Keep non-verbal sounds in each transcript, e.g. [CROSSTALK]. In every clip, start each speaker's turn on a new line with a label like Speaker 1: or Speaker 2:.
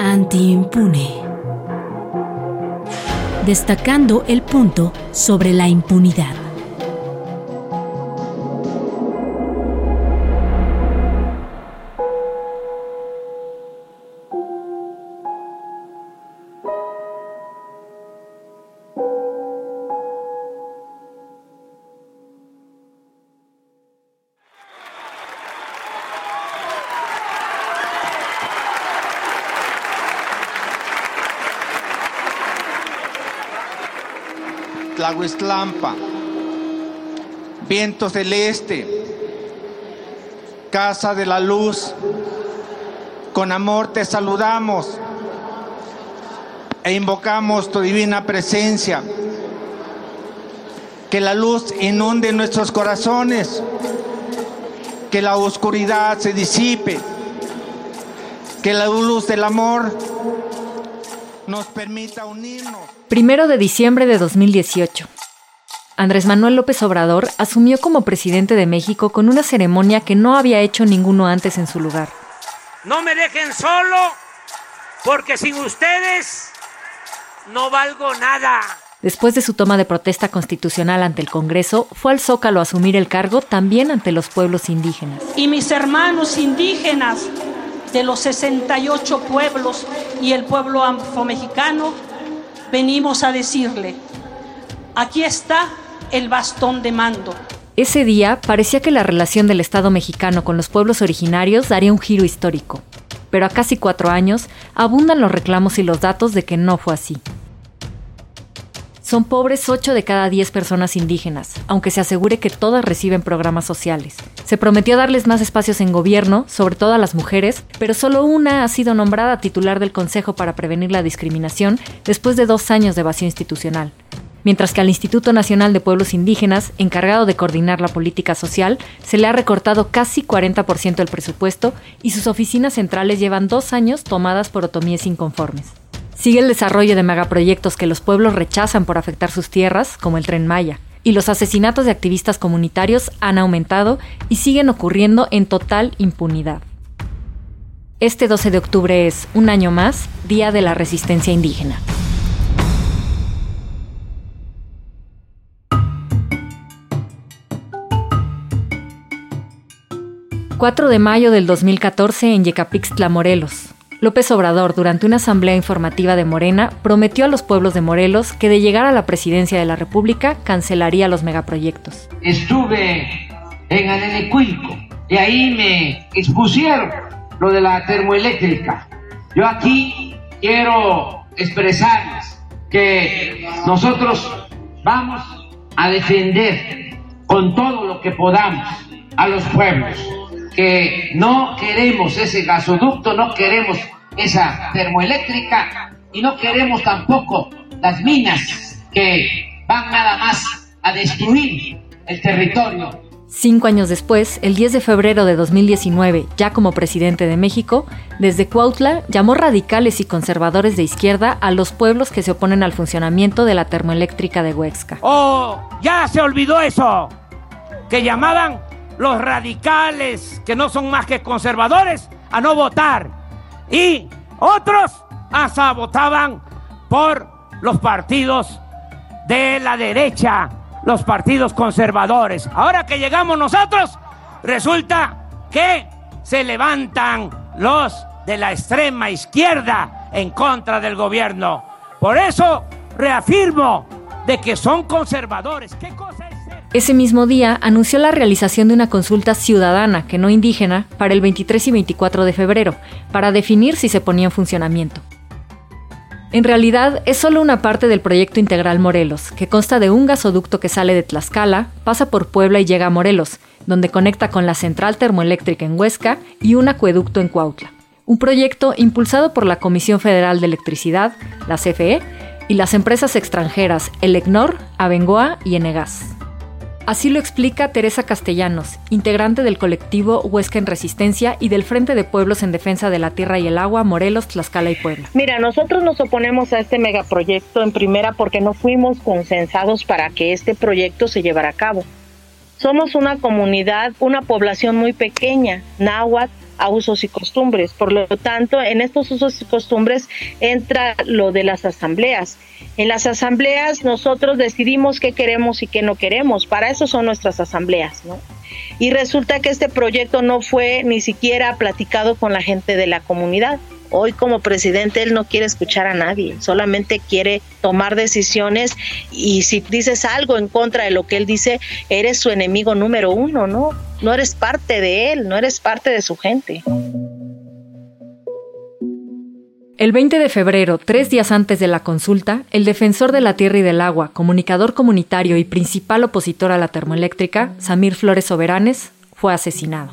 Speaker 1: Anti-impune. Destacando el punto sobre la impunidad.
Speaker 2: Tlahuistlampa, viento celeste, casa de la luz, con amor te saludamos e invocamos tu divina presencia. Que la luz inunde nuestros corazones, que la oscuridad se disipe, que la luz del amor nos permita unirnos.
Speaker 3: Primero de diciembre de 2018. Andrés Manuel López Obrador asumió como presidente de México con una ceremonia que no había hecho ninguno antes en su lugar.
Speaker 4: No me dejen solo, porque sin ustedes no valgo nada.
Speaker 3: Después de su toma de protesta constitucional ante el Congreso, fue al Zócalo a asumir el cargo también ante los pueblos indígenas.
Speaker 5: Y mis hermanos indígenas de los 68 pueblos y el pueblo afromexicano venimos a decirle, aquí está el bastón de mando.
Speaker 3: Ese día parecía que la relación del Estado mexicano con los pueblos originarios daría un giro histórico, pero a casi cuatro años abundan los reclamos y los datos de que no fue así. Son pobres 8 de cada 10 personas indígenas, aunque se asegure que todas reciben programas sociales. Se prometió darles más espacios en gobierno, sobre todo a las mujeres, pero solo una ha sido nombrada titular del Consejo para Prevenir la Discriminación después de dos años de vacío institucional. Mientras que al Instituto Nacional de Pueblos Indígenas, encargado de coordinar la política social, se le ha recortado casi 40% del presupuesto y sus oficinas centrales llevan dos años tomadas por otomíes inconformes. Sigue el desarrollo de megaproyectos que los pueblos rechazan por afectar sus tierras, como el tren Maya. Y los asesinatos de activistas comunitarios han aumentado y siguen ocurriendo en total impunidad. Este 12 de octubre es, un año más, Día de la Resistencia Indígena. ...4 de mayo del 2014 en Yecapixtla, Morelos... López Obrador, durante una asamblea informativa de Morena, prometió a los pueblos de Morelos que de llegar a la presidencia de la República cancelaría los megaproyectos.
Speaker 6: Estuve en Anenecuilco y ahí me expusieron lo de la termoeléctrica. Yo aquí quiero expresarles que nosotros vamos a defender con todo lo que podamos a los pueblos que no queremos ese gasoducto, no queremos esa termoeléctrica y no queremos tampoco las minas que van nada más a destruir el territorio.
Speaker 3: Cinco años después, el 10 de febrero de 2019, ya como presidente de México, desde Cuautla llamó radicales y conservadores de izquierda a los pueblos que se oponen al funcionamiento de la termoeléctrica de Huexca.
Speaker 4: ¡Oh! ¡Ya se olvidó eso! Que llamaban los radicales, que no son más que conservadores, a no votar. Y otros hasta votaban por los partidos de la derecha, los partidos conservadores. Ahora que llegamos nosotros, resulta que se levantan los de la extrema izquierda en contra del gobierno. Por eso reafirmo de que son conservadores. ¿Qué?
Speaker 3: Ese mismo día anunció la realización de una consulta ciudadana, que no indígena, para el 23 y 24 de febrero, para definir si se ponía en funcionamiento. En realidad es solo una parte del proyecto integral Morelos, que consta de un gasoducto que sale de Tlaxcala, pasa por Puebla y llega a Morelos, donde conecta con la central termoeléctrica en Huesca y un acueducto en Cuautla. Un proyecto impulsado por la Comisión Federal de Electricidad, la CFE, y las empresas extranjeras Elecnor, Abengoa y Enegas. Así lo explica Teresa Castellanos, integrante del colectivo Huesca en Resistencia y del Frente de Pueblos en Defensa de la Tierra y el Agua, Morelos, Tlaxcala y Puebla.
Speaker 7: Mira, nosotros nos oponemos a este megaproyecto en primera porque no fuimos consensados para que este proyecto se llevara a cabo. Somos una comunidad, una población muy pequeña, náhuatl, a usos y costumbres. Por lo tanto, en estos usos y costumbres entra lo de las asambleas. En las asambleas nosotros decidimos qué queremos y qué no queremos. Para eso son nuestras asambleas, ¿no? Y resulta que este proyecto no fue ni siquiera platicado con la gente de la comunidad. Hoy como presidente él no quiere escuchar a nadie, solamente quiere tomar decisiones y si dices algo en contra de lo que él dice, eres su enemigo número uno, ¿no? No eres parte de él, no eres parte de su gente.
Speaker 3: El 20 de febrero, tres días antes de la consulta, el defensor de la tierra y del agua, comunicador comunitario y principal opositor a la termoeléctrica, Samir Flores Soberanes, fue asesinado.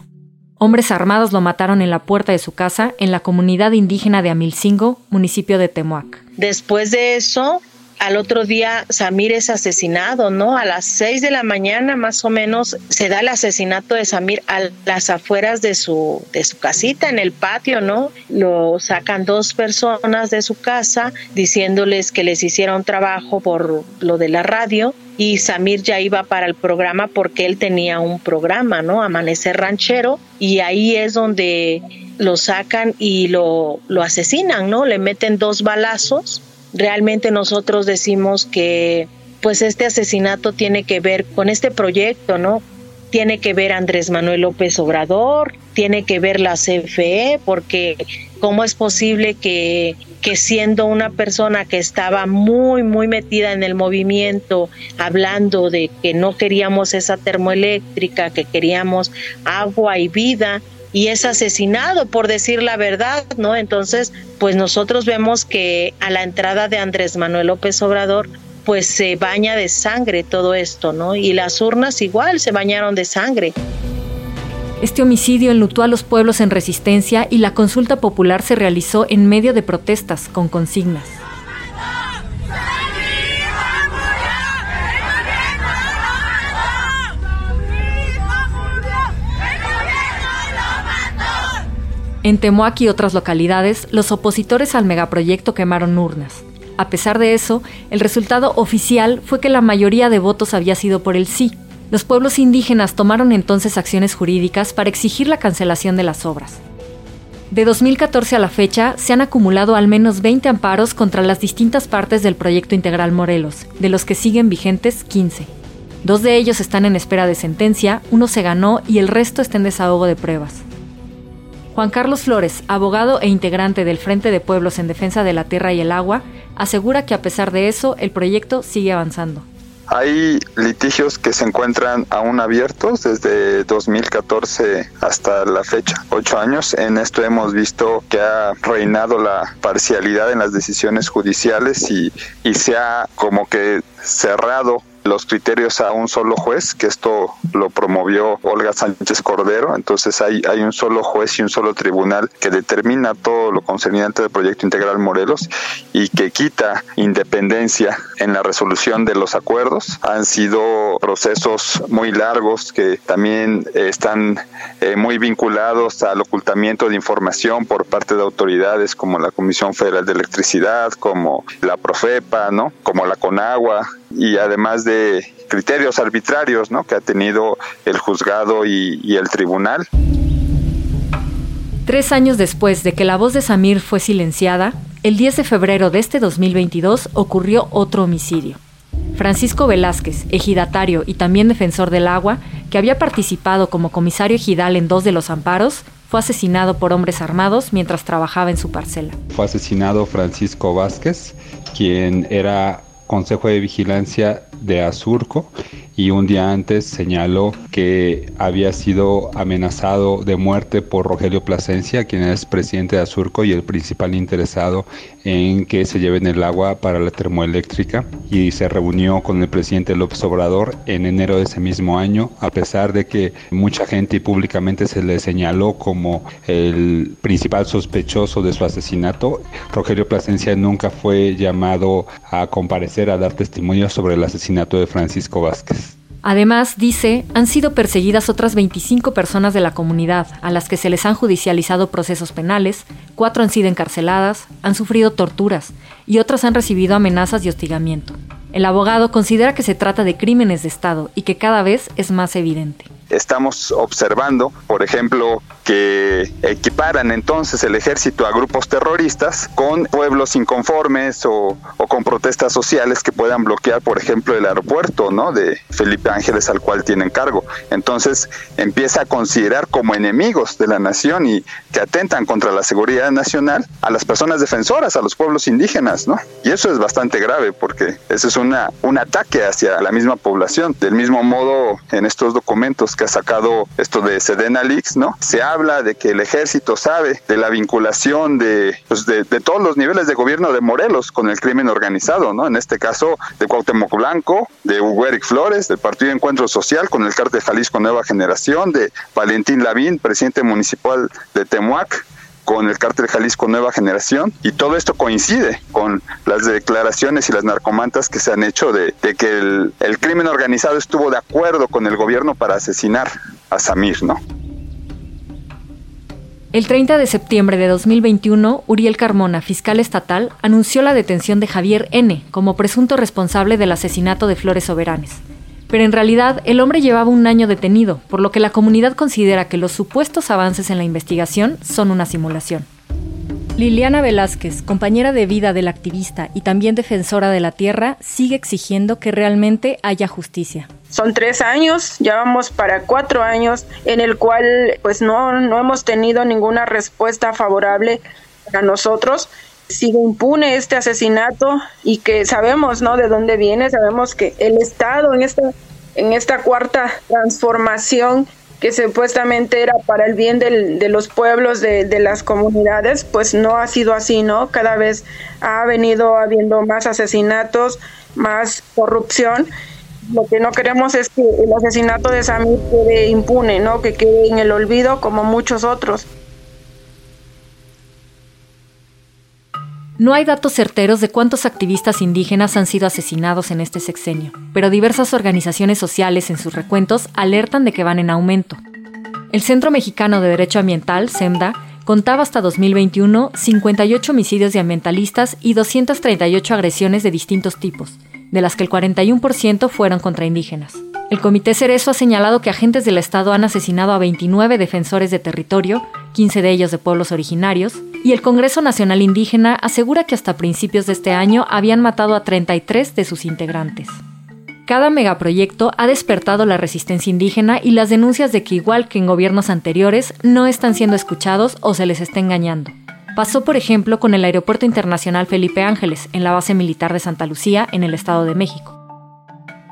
Speaker 3: Hombres armados lo mataron en la puerta de su casa en la comunidad indígena de Amilcingo, municipio de Temuac.
Speaker 7: Después de eso, al otro día Samir es asesinado, ¿no? A las seis de la mañana más o menos se da el asesinato de Samir a las afueras de su, de su casita, en el patio, ¿no? Lo sacan dos personas de su casa diciéndoles que les hiciera un trabajo por lo de la radio y Samir ya iba para el programa porque él tenía un programa, ¿no? Amanecer Ranchero y ahí es donde lo sacan y lo, lo asesinan, ¿no? Le meten dos balazos realmente nosotros decimos que pues este asesinato tiene que ver con este proyecto, ¿no? Tiene que ver Andrés Manuel López Obrador, tiene que ver la CFE, porque cómo es posible que, que siendo una persona que estaba muy, muy metida en el movimiento, hablando de que no queríamos esa termoeléctrica, que queríamos agua y vida, y es asesinado por decir la verdad, ¿no? Entonces, pues nosotros vemos que a la entrada de Andrés Manuel López Obrador, pues se baña de sangre todo esto, ¿no? Y las urnas igual se bañaron de sangre.
Speaker 3: Este homicidio enlutó a los pueblos en resistencia y la consulta popular se realizó en medio de protestas con consignas. En Temuac y otras localidades, los opositores al megaproyecto quemaron urnas. A pesar de eso, el resultado oficial fue que la mayoría de votos había sido por el sí. Los pueblos indígenas tomaron entonces acciones jurídicas para exigir la cancelación de las obras. De 2014 a la fecha, se han acumulado al menos 20 amparos contra las distintas partes del proyecto integral Morelos, de los que siguen vigentes 15. Dos de ellos están en espera de sentencia, uno se ganó y el resto está en desahogo de pruebas. Juan Carlos Flores, abogado e integrante del Frente de Pueblos en Defensa de la Tierra y el Agua, asegura que a pesar de eso, el proyecto sigue avanzando.
Speaker 8: Hay litigios que se encuentran aún abiertos desde 2014 hasta la fecha, ocho años. En esto hemos visto que ha reinado la parcialidad en las decisiones judiciales y, y se ha como que cerrado los criterios a un solo juez, que esto lo promovió Olga Sánchez Cordero, entonces hay, hay un solo juez y un solo tribunal que determina todo lo concerniente del proyecto integral Morelos y que quita independencia en la resolución de los acuerdos. Han sido procesos muy largos que también están eh, muy vinculados al ocultamiento de información por parte de autoridades como la Comisión Federal de Electricidad, como la Profepa, ¿no? como la Conagua, y además de criterios arbitrarios ¿no? que ha tenido el juzgado y, y el tribunal.
Speaker 3: Tres años después de que la voz de Samir fue silenciada, el 10 de febrero de este 2022 ocurrió otro homicidio. Francisco Velázquez, ejidatario y también defensor del agua, que había participado como comisario ejidal en dos de los amparos, fue asesinado por hombres armados mientras trabajaba en su parcela.
Speaker 9: Fue asesinado Francisco Vázquez, quien era Consejo de Vigilancia de Azurco y un día antes señaló que había sido amenazado de muerte por Rogelio Plasencia, quien es presidente de Azurco y el principal interesado en que se lleven el agua para la termoeléctrica y se reunió con el presidente López Obrador en enero de ese mismo año, a pesar de que mucha gente y públicamente se le señaló como el principal sospechoso de su asesinato, Rogelio Plasencia nunca fue llamado a comparecer a dar testimonio sobre el asesinato de Francisco Vázquez.
Speaker 3: Además, dice, han sido perseguidas otras 25 personas de la comunidad, a las que se les han judicializado procesos penales, cuatro han sido encarceladas, han sufrido torturas y otras han recibido amenazas y hostigamiento. El abogado considera que se trata de crímenes de Estado y que cada vez es más evidente
Speaker 8: estamos observando, por ejemplo, que equiparan entonces el ejército a grupos terroristas con pueblos inconformes o, con protestas sociales que puedan bloquear, por ejemplo, el aeropuerto ¿no? de Felipe Ángeles al cual tienen cargo. Entonces empieza a considerar como enemigos de la nación y que atentan contra la seguridad nacional a las personas defensoras, a los pueblos indígenas. ¿no? Y eso es bastante grave porque ese es una, un ataque hacia la misma población. Del mismo modo, en estos documentos que ha sacado esto de Sedena Leaks, ¿no? Se habla de que el ejército sabe de la vinculación de, pues de, todos los niveles de gobierno de Morelos con el crimen organizado, ¿no? En este caso de Cuauhtémoc Blanco, de Hugo Eric Flores, del Partido Encuentro Social con el cártel Jalisco Nueva Generación, de Valentín Lavín, presidente municipal de Temuac, con el cártel Jalisco Nueva Generación y todo esto coincide con las declaraciones y las narcomantas que se han hecho de, que el, crimen organizado estuvo de acuerdo con el gobierno para asesinar a Samir, ¿no?
Speaker 3: El 30 de septiembre de 2021, Uriel Carmona, fiscal estatal, anunció la detención de Javier N. como presunto responsable del asesinato de Flores Soberanes pero en realidad el hombre llevaba un año detenido, por lo que la comunidad considera que los supuestos avances en la investigación son una simulación. Liliana Velázquez, compañera de vida del activista y también defensora de la tierra, sigue exigiendo que realmente haya justicia.
Speaker 10: Son tres años, ya vamos para cuatro años en el cual pues no, no hemos tenido ninguna respuesta favorable a nosotros sigue impune este asesinato y que sabemos, ¿no? De dónde viene, sabemos que el Estado en esta, en esta cuarta transformación que supuestamente era para el bien de los pueblos, de, de, las comunidades, pues no ha sido así, ¿no? Cada vez ha venido habiendo más asesinatos, más corrupción. Lo que no queremos es que el asesinato de Samir quede impune, ¿no? Que quede en el olvido como muchos otros.
Speaker 3: No hay datos certeros de cuántos activistas indígenas han sido asesinados en este sexenio, pero diversas organizaciones sociales en sus recuentos alertan de que van en aumento. El Centro Mexicano de Derecho Ambiental, CEMDA, contaba hasta 2021 58 homicidios de ambientalistas y 238 agresiones de distintos tipos, de las que el 41% fueron contra indígenas. El Comité Cerezo ha señalado que agentes del Estado han asesinado a 29 defensores de territorio, 15 de ellos de pueblos originarios, y el Congreso Nacional Indígena asegura que hasta principios de este año habían matado a 33 de sus integrantes. Cada megaproyecto ha despertado la resistencia indígena y las denuncias de que igual que en gobiernos anteriores no están siendo escuchados o se les está engañando. Pasó, por ejemplo, con el Aeropuerto Internacional Felipe Ángeles, en la base militar de Santa Lucía, en el Estado de México.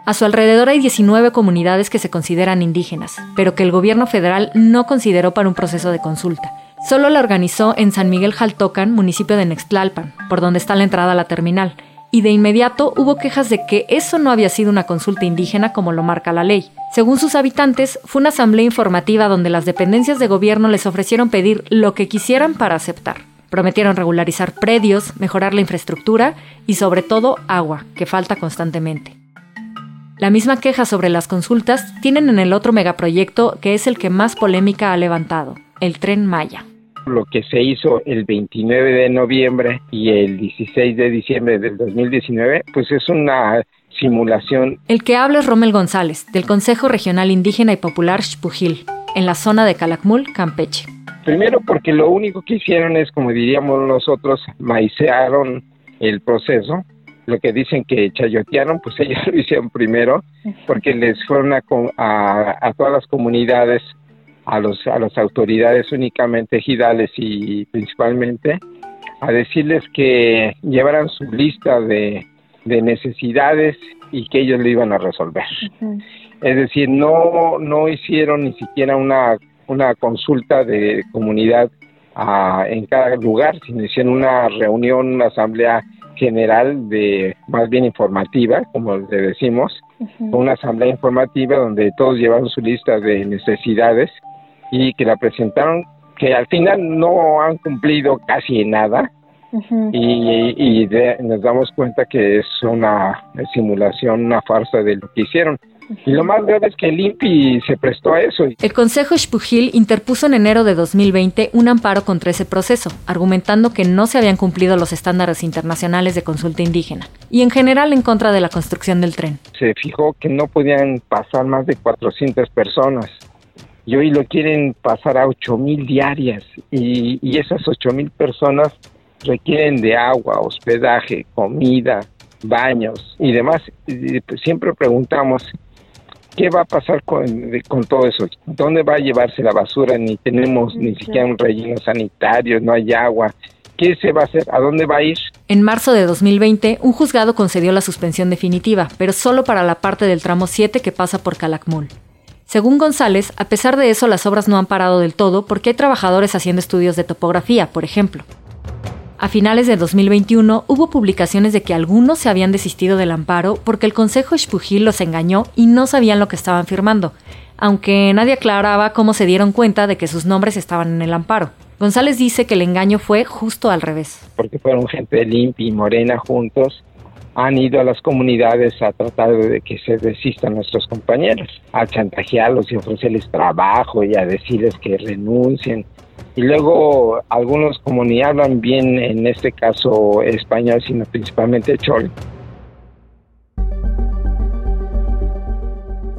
Speaker 3: A su alrededor hay 19 comunidades que se consideran indígenas, pero que el gobierno federal no consideró para un proceso de consulta. Solo la organizó en San Miguel Jaltocan, municipio de Nextlalpan, por donde está la entrada a la terminal, y de inmediato hubo quejas de que eso no había sido una consulta indígena como lo marca la ley. Según sus habitantes, fue una asamblea informativa donde las dependencias de gobierno les ofrecieron pedir lo que quisieran para aceptar. Prometieron regularizar predios, mejorar la infraestructura y sobre todo agua, que falta constantemente. La misma queja sobre las consultas tienen en el otro megaproyecto que es el que más polémica ha levantado, el tren Maya.
Speaker 11: Lo que se hizo el 29 de noviembre y el 16 de diciembre del 2019, pues es una simulación.
Speaker 3: El que habla es Rommel González, del Consejo Regional Indígena y Popular Xpujil, en la zona de Calakmul, Campeche.
Speaker 11: Primero porque lo único que hicieron es, como diríamos nosotros, maicearon el proceso lo que dicen que chayotearon, pues ellos [LAUGHS] lo hicieron primero, porque les fueron a, a, todas las comunidades, a, los, a las autoridades únicamente ejidales y principalmente, a decirles que llevaran su lista de, de necesidades y que ellos lo iban a resolver. Es decir, no, no hicieron ni siquiera una, una consulta de comunidad ah, en cada lugar, sino hicieron una reunión, una asamblea general de más bien informativa, como le decimos, una asamblea informativa donde todos llevaron su lista de necesidades y que la presentaron, que al final no han cumplido casi nada. Y, nos damos cuenta que es una simulación, una farsa de lo que hicieron. Y lo más grave es que el INPI se prestó a eso.
Speaker 3: El Consejo Xpujil interpuso en enero de 2020 un amparo contra ese proceso, argumentando que no se habían cumplido los estándares internacionales de consulta indígena y en general en contra de la construcción del tren.
Speaker 11: Se fijó que no podían pasar más de 400 personas y hoy lo quieren pasar a 8 mil diarias y, y esas 8 mil personas requieren de agua, hospedaje, comida, baños y demás. Pues, siempre preguntamos, ¿qué va a pasar con, con, todo eso? ¿Dónde va a llevarse la basura? Ni tenemos ni siquiera un relleno sanitario, no hay agua. ¿Qué se va a hacer? ¿A dónde va a ir?
Speaker 3: En marzo de 2020, un juzgado concedió la suspensión definitiva, pero solo para la parte del tramo 7 que pasa por Calakmul. Según González, a pesar de eso, las obras no han parado del todo porque hay trabajadores haciendo estudios de topografía, por ejemplo. A finales de 2021 hubo publicaciones de que algunos se habían desistido del amparo porque el Consejo Xpujil los engañó y no sabían lo que estaban firmando, aunque nadie aclaraba cómo se dieron cuenta de que sus nombres estaban en el amparo. González dice que el engaño fue justo al revés.
Speaker 11: Porque fueron gente de Limpi y Morena juntos, han ido a las comunidades a tratar de que se desistan nuestros compañeros, a chantajearlos y ofrecerles trabajo y a decirles que renuncien y luego algunos como ni hablan bien en este caso español sino principalmente chol.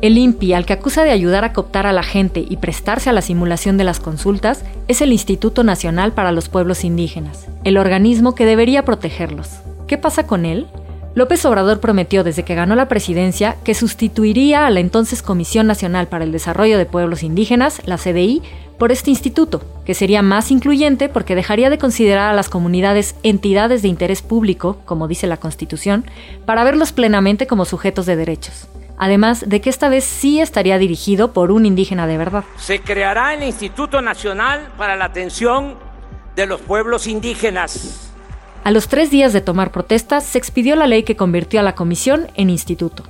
Speaker 3: El INPI, al que acusa de ayudar a cooptar a la gente y prestarse a la simulación de las consultas, es el Instituto Nacional para los Pueblos Indígenas, el organismo que debería protegerlos. ¿Qué pasa con él? López Obrador prometió desde que ganó la presidencia que sustituiría a la entonces Comisión Nacional para el Desarrollo de Pueblos Indígenas, la CDI, por este instituto, que sería más incluyente porque dejaría de considerar a las comunidades entidades de interés público, como dice la Constitución, para verlos plenamente como sujetos de derechos. Además de que esta vez sí estaría dirigido por un indígena de verdad.
Speaker 4: Se creará el Instituto Nacional para la Atención de los Pueblos Indígenas.
Speaker 3: A los tres días de tomar protestas, se expidió la ley que convirtió a la comisión en instituto.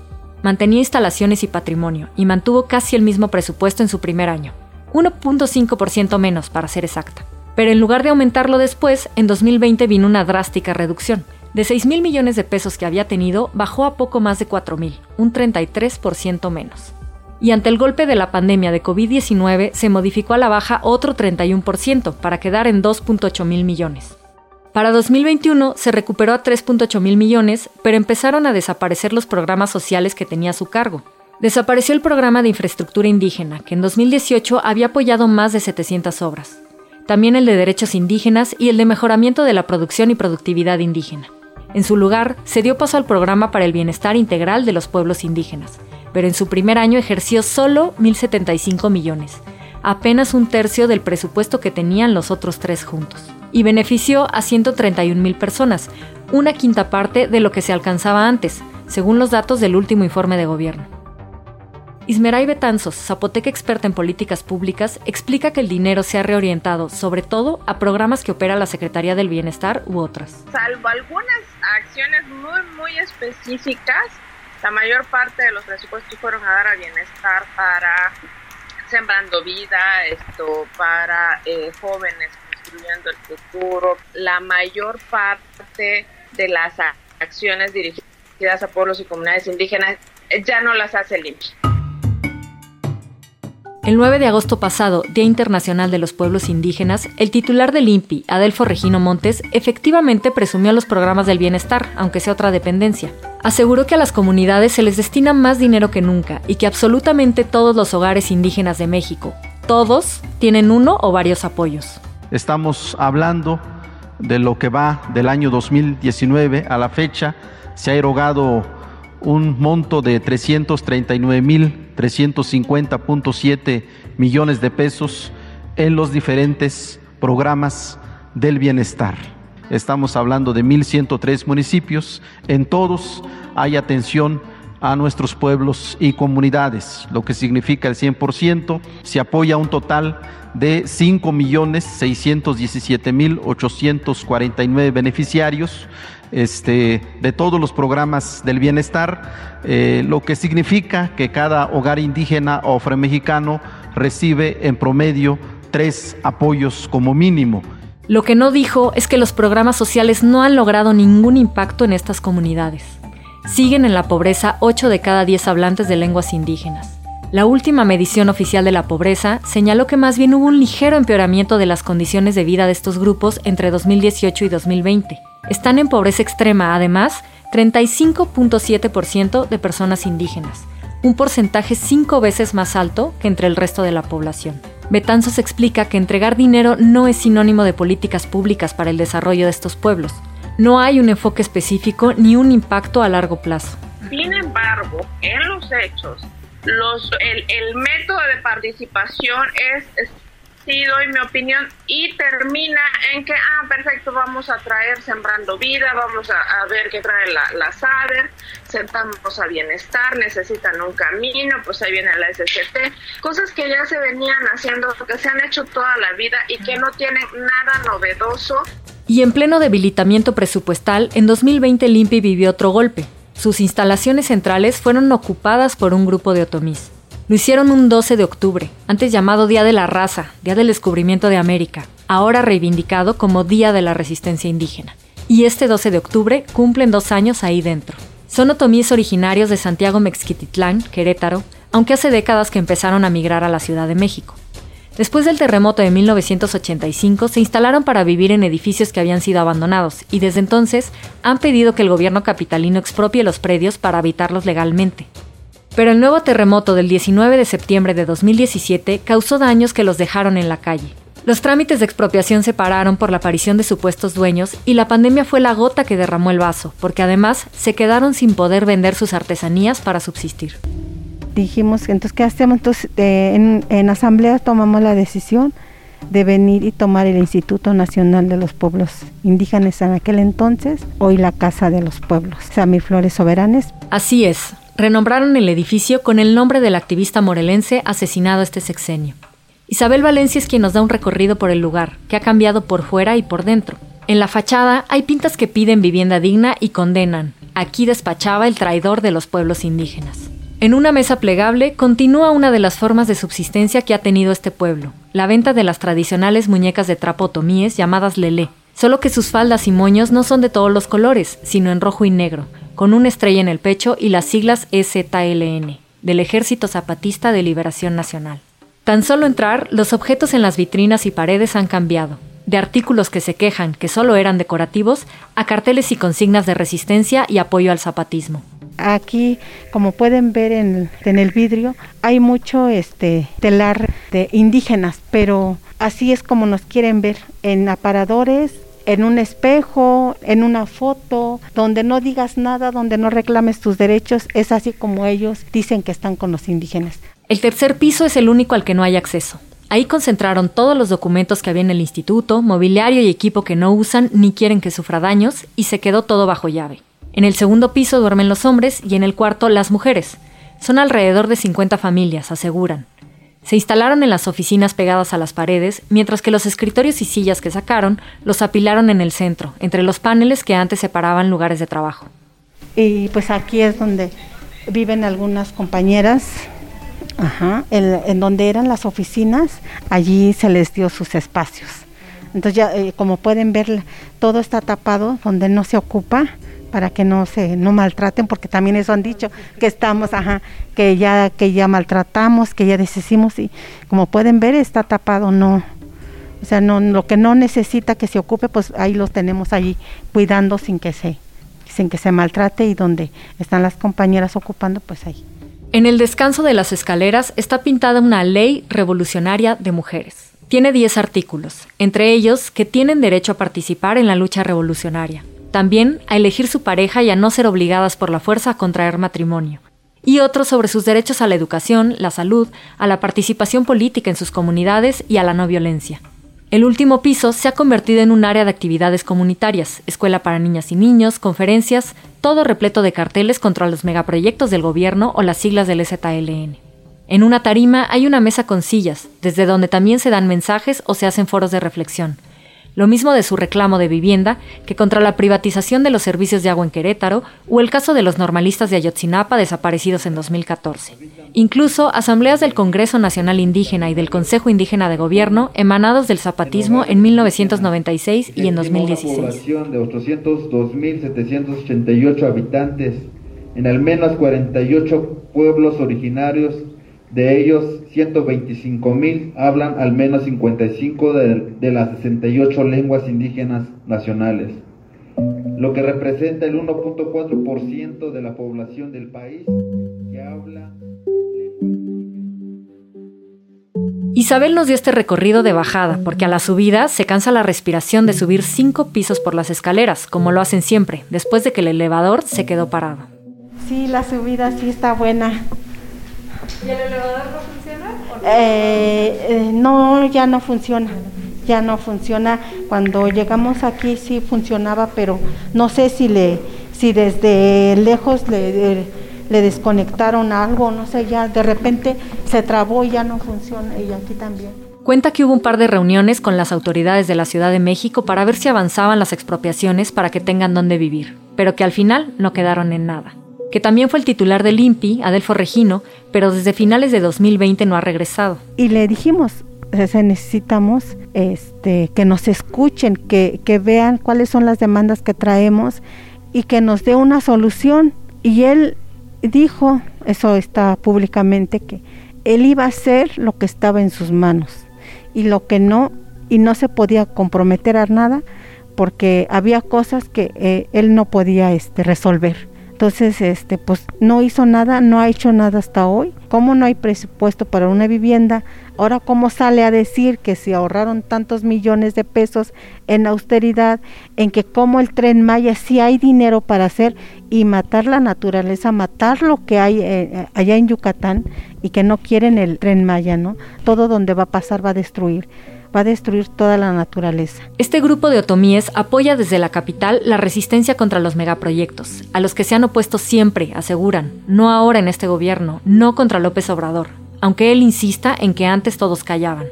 Speaker 3: Mantenía instalaciones y patrimonio y mantuvo casi el mismo presupuesto en su primer año. 1.5% menos para ser exacta. Pero en lugar de aumentarlo después, en 2020 vino una drástica reducción. De 6 mil millones de pesos que había tenido, bajó a poco más de 4 mil, un 33% menos. Y ante el golpe de la pandemia de COVID-19 se modificó a la baja otro 31% para quedar en 2.8 mil millones. Para 2021 se recuperó a 3.8 mil millones, pero empezaron a desaparecer los programas sociales que tenía a su cargo, Desapareció el programa de infraestructura indígena, que en 2018 había apoyado más de 700 obras. También el de derechos indígenas y el de mejoramiento de la producción y productividad indígena. En su lugar, se dio paso al programa para el bienestar integral de los pueblos indígenas, pero en su primer año ejerció solo 1.075 millones, apenas un tercio del presupuesto que tenían los otros tres juntos, y benefició a 131.000 personas, una quinta parte de lo que se alcanzaba antes, según los datos del último informe de gobierno. Ismeray Betanzos, zapoteca experta en políticas públicas, explica que el dinero se ha reorientado sobre todo a programas que opera la Secretaría del Bienestar u otras.
Speaker 12: Salvo algunas acciones muy, muy específicas, la mayor parte de los presupuestos fueron a dar a bienestar para sembrando vida, esto para eh, jóvenes construyendo el futuro. La mayor parte de las acciones dirigidas a pueblos y comunidades indígenas ya no las hace el.
Speaker 3: El 9 de agosto pasado, Día Internacional de los Pueblos Indígenas, el titular del INPI, Adelfo Regino Montes, efectivamente presumió los programas del bienestar, aunque sea otra dependencia. Aseguró que a las comunidades se les destina más dinero que nunca y que absolutamente todos los hogares indígenas de México, todos, tienen uno o varios apoyos.
Speaker 2: Estamos hablando de lo que va del año 2019 a la fecha, se ha erogado un monto de 339.350.7 millones de pesos en los diferentes programas del bienestar. Estamos hablando de 1.103 municipios. En todos hay atención a nuestros pueblos y comunidades, lo que significa el 100%. Se apoya un total de 5.617.849 beneficiarios este, de todos los programas del bienestar, eh, lo que significa que cada hogar indígena o afromexicano recibe en promedio tres apoyos como mínimo.
Speaker 3: Lo que no dijo es que los programas sociales no han logrado ningún impacto en estas comunidades. Siguen en la pobreza 8 de cada 10 hablantes de lenguas indígenas. La última medición oficial de la pobreza señaló que más bien hubo un ligero empeoramiento de las condiciones de vida de estos grupos entre 2018 y 2020. Están en pobreza extrema, además, 35.7% de personas indígenas, un porcentaje cinco veces más alto que entre el resto de la población. Betanzos explica que entregar dinero no es sinónimo de políticas públicas para el desarrollo de estos pueblos. No hay un enfoque específico ni un impacto a largo plazo.
Speaker 12: Sin embargo, en los hechos, el método de participación es, sí doy mi opinión y termina en que, ah, perfecto, vamos a traer Sembrando Vida, vamos a, ver qué trae la, la SADER, sentamos a bienestar, necesitan un camino, pues ahí viene la SCT, cosas que ya se venían haciendo, que se han hecho toda la vida y que no tienen nada novedoso.
Speaker 3: Y en pleno debilitamiento presupuestal, en 2020 Limpi vivió otro golpe. Sus instalaciones centrales fueron ocupadas por un grupo de otomís. Lo hicieron un 12 de octubre, antes llamado Día de la Raza, Día del Descubrimiento de América, ahora reivindicado como Día de la Resistencia Indígena. Y este 12 de octubre cumplen dos años ahí dentro. Son otomíes originarios de Santiago Mexquititlán, Querétaro, aunque hace décadas que empezaron a migrar a la Ciudad de México. Después del terremoto de 1985 se instalaron para vivir en edificios que habían sido abandonados y desde entonces han pedido que el gobierno capitalino expropie los predios para habitarlos legalmente. Pero el nuevo terremoto del 19 de septiembre de 2017 causó daños que los dejaron en la calle. Los trámites de expropiación se pararon por la aparición de supuestos dueños y la pandemia fue la gota que derramó el vaso, porque además se quedaron sin poder vender sus artesanías para subsistir
Speaker 13: dijimos, entonces, ¿qué hacemos? Entonces, en, en, asamblea tomamos la decisión de venir y tomar el Instituto Nacional de los Pueblos Indígenas en aquel entonces, hoy la Casa de los Pueblos, Samir Flores Soberanes.
Speaker 3: Así es, renombraron el edificio con el nombre del activista morelense asesinado este sexenio. Isabel Valencia es quien nos da un recorrido por el lugar, que ha cambiado por fuera y por dentro. En la fachada hay pintas que piden vivienda digna y condenan. Aquí despachaba el traidor de los pueblos indígenas. En una mesa plegable continúa una de las formas de subsistencia que ha tenido este pueblo, la venta de las tradicionales muñecas de trapo otomíes llamadas lelé, solo que sus faldas y moños no son de todos los colores, sino en rojo y negro, con una estrella en el pecho y las siglas STLN, del Ejército Zapatista de Liberación Nacional. Tan solo entrar, los objetos en las vitrinas y paredes han cambiado, de artículos que se quejan que solo eran decorativos a carteles y consignas de resistencia y apoyo al zapatismo.
Speaker 13: Aquí, como pueden ver en, el vidrio, hay mucho este telar de indígenas, pero así es como nos quieren ver en aparadores, en un espejo, en una foto, donde no digas nada, donde no reclames tus derechos, es así como ellos dicen que están con los indígenas.
Speaker 3: El tercer piso es el único al que no hay acceso. Ahí concentraron todos los documentos que había en el instituto, mobiliario y equipo que no usan ni quieren que sufra daños, y se quedó todo bajo llave. En el segundo piso duermen los hombres y en el cuarto las mujeres. Son alrededor de 50 familias, aseguran. Se instalaron en las oficinas pegadas a las paredes, mientras que los escritorios y sillas que sacaron los apilaron en el centro, entre los paneles que antes separaban lugares de trabajo.
Speaker 13: Y pues aquí es donde viven algunas compañeras, en, donde eran las oficinas, allí se les dio sus espacios. Entonces ya, eh, como pueden ver, todo está tapado, donde no se ocupa, para que no se no maltraten porque también eso han dicho que estamos que ya que ya maltratamos que ya deshicimos y como pueden ver está tapado no. O sea no lo que no necesita que se ocupe pues ahí los tenemos allí cuidando sin que se sin que se maltrate y donde están las compañeras ocupando pues ahí.
Speaker 3: En el descanso de las escaleras está pintada una ley revolucionaria de mujeres. Tiene 10 artículos entre ellos que tienen derecho a participar en la lucha revolucionaria también a elegir su pareja y a no ser obligadas por la fuerza a contraer matrimonio, y otros sobre sus derechos a la educación, la salud, a la participación política en sus comunidades y a la no violencia. El último piso se ha convertido en un área de actividades comunitarias, escuela para niñas y niños, conferencias, todo repleto de carteles contra los megaproyectos del gobierno o las siglas del ZLN. En una tarima hay una mesa con sillas, desde donde también se dan mensajes o se hacen foros de reflexión. Lo mismo de su reclamo de vivienda que contra la privatización de los servicios de agua en Querétaro o el caso de los normalistas de Ayotzinapa desaparecidos en 2014. Incluso asambleas del Congreso Nacional Indígena y del Consejo Indígena de Gobierno emanados del zapatismo en 1996 y en 2016.
Speaker 14: de 802.788 habitantes en al menos 48 pueblos originarios, de ellos 125 mil hablan al menos 55 de, de las 68 lenguas indígenas nacionales, lo que representa el 1.4% de la población del país que habla
Speaker 3: Isabel nos dio este recorrido de bajada, porque a la subida se cansa la respiración de subir cinco pisos por las escaleras, como lo hacen siempre, después de que el elevador se quedó parado.
Speaker 13: Sí, la subida sí está buena.
Speaker 3: ¿Y el elevador no funciona?
Speaker 13: no? Eh, eh, no, ya no funciona. Ya no funciona. Cuando llegamos aquí sí funcionaba, pero no sé si le, si desde lejos le le desconectaron algo, no sé, ya de repente se trabó y ya no funciona, y aquí también.
Speaker 3: Cuenta que hubo un par de reuniones con las autoridades de la Ciudad de México para ver si avanzaban las expropiaciones para que tengan dónde vivir, pero que al final no quedaron en nada. Que también fue el titular del INPI, Adelfo Regino, pero desde finales de 2020 no ha regresado.
Speaker 13: Y le dijimos, necesitamos este, que nos escuchen, que, vean cuáles son las demandas que traemos y que nos dé una solución. Y él dijo, eso está públicamente, que él iba a hacer lo que estaba en sus manos y lo que no, y no se podía comprometer a nada porque había cosas que eh, él no podía este, resolver. Entonces, este, pues no hizo nada, no ha hecho nada hasta hoy. ¿Cómo no hay presupuesto para una vivienda? Ahora, ¿cómo sale a decir que se ahorraron tantos millones de pesos en austeridad, en que como el tren Maya sí hay dinero para hacer y matar la naturaleza, matar lo que hay eh, allá en Yucatán y que no quieren el tren Maya, ¿no? Todo donde va a pasar va a destruir va a destruir toda la naturaleza.
Speaker 3: Este grupo de otomíes apoya desde la capital la resistencia contra los megaproyectos, a los que se han opuesto siempre, aseguran, no ahora en este gobierno, no contra López Obrador, aunque él insista en que antes todos callaban.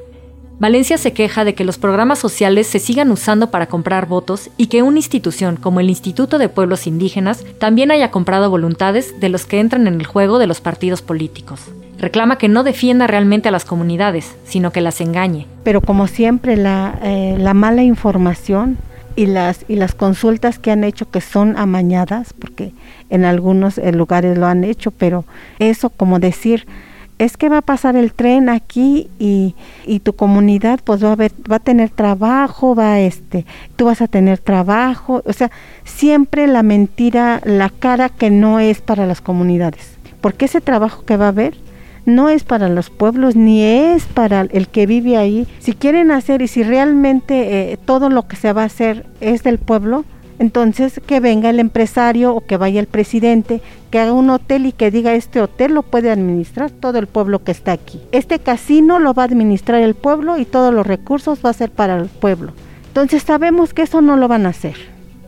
Speaker 3: Valencia se queja de que los programas sociales se sigan usando para comprar votos y que una institución como el Instituto de Pueblos Indígenas también haya comprado voluntades de los que entran en el juego de los partidos políticos. Reclama que no defienda realmente a las comunidades, sino que las engañe.
Speaker 13: Pero como siempre, la, eh, la mala información y las, y las consultas que han hecho que son amañadas, porque en algunos eh, lugares lo han hecho, pero eso como decir, es que va a pasar el tren aquí y, y, tu comunidad pues va a ver, va a tener trabajo, va a este, tú vas a tener trabajo, o sea, siempre la mentira, la cara que no es para las comunidades, porque ese trabajo que va a haber no es para los pueblos ni es para el que vive ahí. Si quieren hacer y si realmente eh, todo lo que se va a hacer es del pueblo, entonces que venga el empresario o que vaya el presidente, que haga un hotel y que diga este hotel lo puede administrar todo el pueblo que está aquí. Este casino lo va a administrar el pueblo y todos los recursos va a ser para el pueblo. Entonces sabemos que eso no lo van a hacer.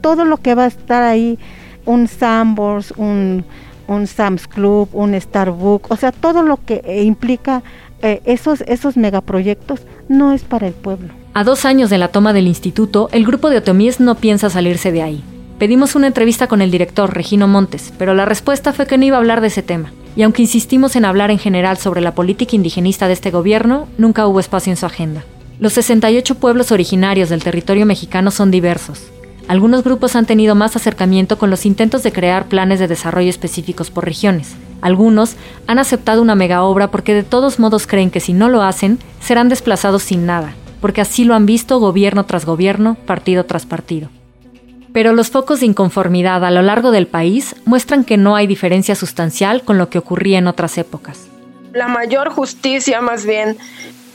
Speaker 13: Todo lo que va a estar ahí, un Sambors, un, un Sam's Club, un Starbucks, o sea, todo lo que implica eh, esos, esos megaproyectos no es para el pueblo.
Speaker 3: A dos años de la toma del instituto, el grupo de otomíes no piensa salirse de ahí. Pedimos una entrevista con el director, Regino Montes, pero la respuesta fue que no iba a hablar de ese tema. Y aunque insistimos en hablar en general sobre la política indigenista de este gobierno, nunca hubo espacio en su agenda. Los 68 pueblos originarios del territorio mexicano son diversos. Algunos grupos han tenido más acercamiento con los intentos de crear planes de desarrollo específicos por regiones. Algunos han aceptado una mega obra porque de todos modos creen que si no lo hacen, serán desplazados sin nada, porque así lo han visto gobierno tras gobierno, partido tras partido. Pero los focos de inconformidad a lo largo del país muestran que no hay diferencia sustancial con lo que ocurría en otras épocas.
Speaker 10: La mayor justicia más bien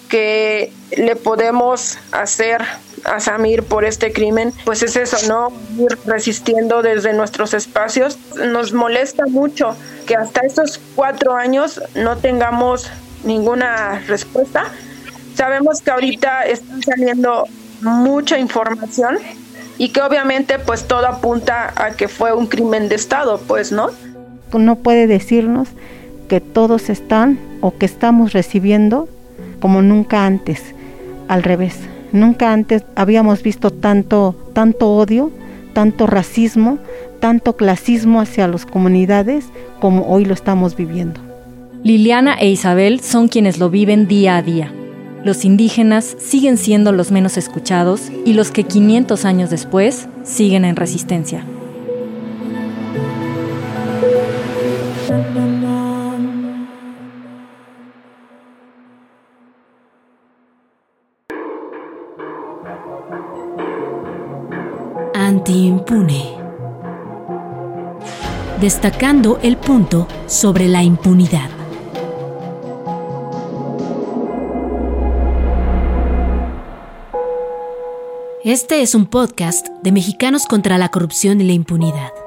Speaker 10: que le podemos hacer a Samir por este crimen, pues es eso, ¿no? Ir resistiendo desde nuestros espacios. Nos molesta mucho que hasta estos cuatro años no tengamos ninguna respuesta Sabemos que ahorita están saliendo mucha información y que obviamente pues todo apunta a que fue un crimen de Estado, pues, ¿no?
Speaker 13: No puede decirnos que todos están o que estamos recibiendo como nunca antes, al revés. Nunca antes habíamos visto tanto, tanto odio, tanto racismo, tanto clasismo hacia las comunidades como hoy lo estamos viviendo.
Speaker 3: Liliana e Isabel son quienes lo viven día a día los indígenas siguen siendo los menos escuchados y los que 500 años después siguen en resistencia.
Speaker 1: Destacando el punto sobre la impunidad. Este es un podcast de Mexicanos contra la Corrupción y la Impunidad.